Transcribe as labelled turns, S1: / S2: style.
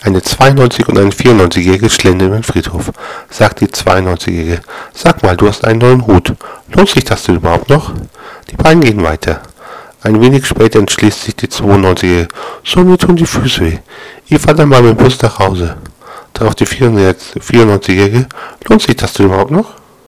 S1: Eine 92 und eine 94-Jährige schlendern über den Friedhof. Sagt die 92-Jährige, sag mal, du hast einen neuen Hut. Lohnt sich das denn überhaupt noch? Die beiden gehen weiter. Ein wenig später entschließt sich die 92-Jährige, so mir tun die Füße weh. Ich fahre dann mal mit dem Bus nach Hause. Darauf die 94-Jährige, lohnt sich das denn überhaupt noch?